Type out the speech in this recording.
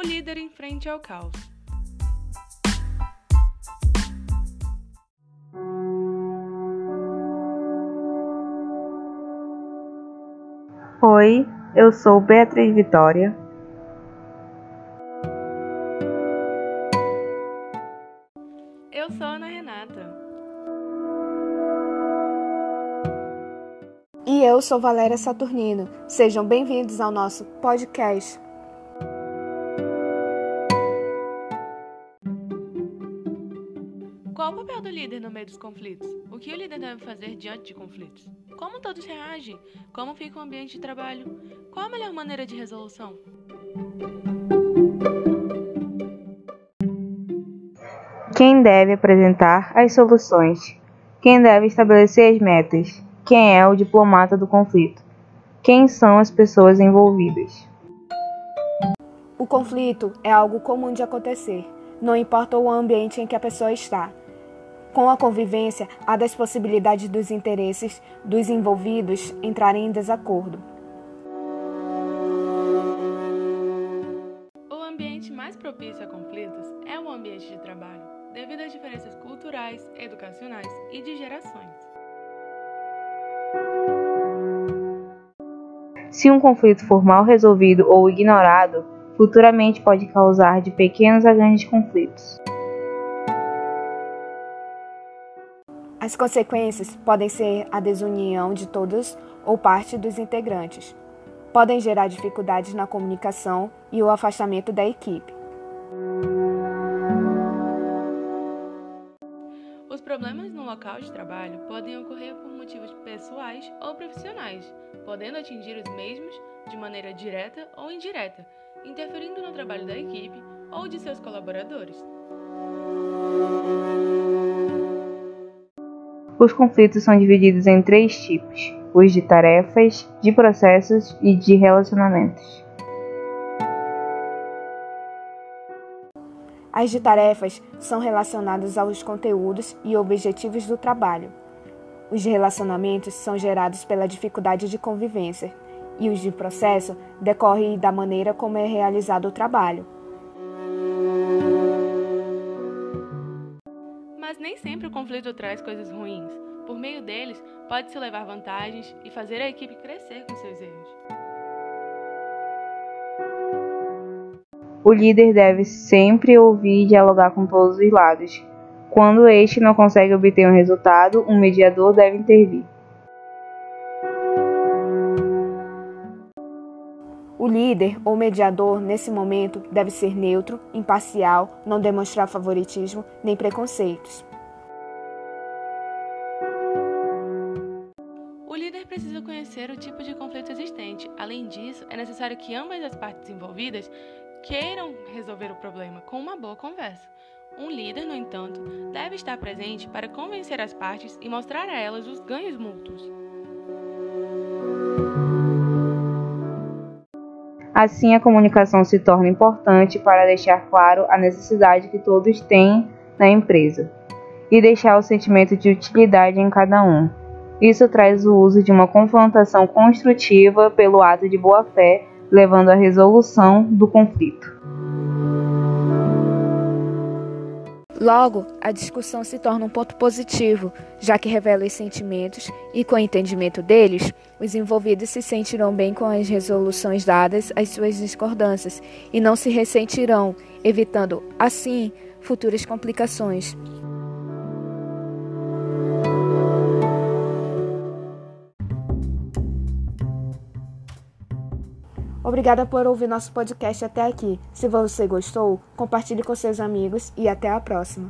o líder em frente ao caos. Oi, eu sou Beatriz Vitória. Eu sou Ana Renata. E eu sou Valéria Saturnino. Sejam bem-vindos ao nosso podcast. Qual o papel do líder no meio dos conflitos? O que o líder deve fazer diante de conflitos? Como todos reagem? Como fica o ambiente de trabalho? Qual a melhor maneira de resolução? Quem deve apresentar as soluções? Quem deve estabelecer as metas? Quem é o diplomata do conflito? Quem são as pessoas envolvidas? O conflito é algo comum de acontecer, não importa o ambiente em que a pessoa está. Com a convivência, há das possibilidades dos interesses dos envolvidos entrarem em desacordo. O ambiente mais propício a conflitos é o ambiente de trabalho, devido às diferenças culturais, educacionais e de gerações. Se um conflito for mal resolvido ou ignorado, futuramente pode causar de pequenos a grandes conflitos. As consequências podem ser a desunião de todos ou parte dos integrantes. Podem gerar dificuldades na comunicação e o afastamento da equipe. Os problemas no local de trabalho podem ocorrer por motivos pessoais ou profissionais, podendo atingir os mesmos de maneira direta ou indireta, interferindo no trabalho da equipe ou de seus colaboradores. Os conflitos são divididos em três tipos: os de tarefas, de processos e de relacionamentos. As de tarefas são relacionadas aos conteúdos e objetivos do trabalho. Os de relacionamentos são gerados pela dificuldade de convivência, e os de processo decorrem da maneira como é realizado o trabalho. Sempre o conflito traz coisas ruins. Por meio deles, pode-se levar vantagens e fazer a equipe crescer com seus erros. O líder deve sempre ouvir e dialogar com todos os lados. Quando este não consegue obter um resultado, um mediador deve intervir. O líder ou mediador, nesse momento, deve ser neutro, imparcial, não demonstrar favoritismo nem preconceitos. O líder precisa conhecer o tipo de conflito existente. Além disso, é necessário que ambas as partes envolvidas queiram resolver o problema com uma boa conversa. Um líder, no entanto, deve estar presente para convencer as partes e mostrar a elas os ganhos mútuos. Assim, a comunicação se torna importante para deixar claro a necessidade que todos têm na empresa e deixar o sentimento de utilidade em cada um. Isso traz o uso de uma confrontação construtiva pelo ato de boa-fé, levando à resolução do conflito. Logo, a discussão se torna um ponto positivo, já que revela os sentimentos e, com o entendimento deles, os envolvidos se sentirão bem com as resoluções dadas às suas discordâncias e não se ressentirão, evitando, assim, futuras complicações. Obrigada por ouvir nosso podcast até aqui. Se você gostou, compartilhe com seus amigos e até a próxima.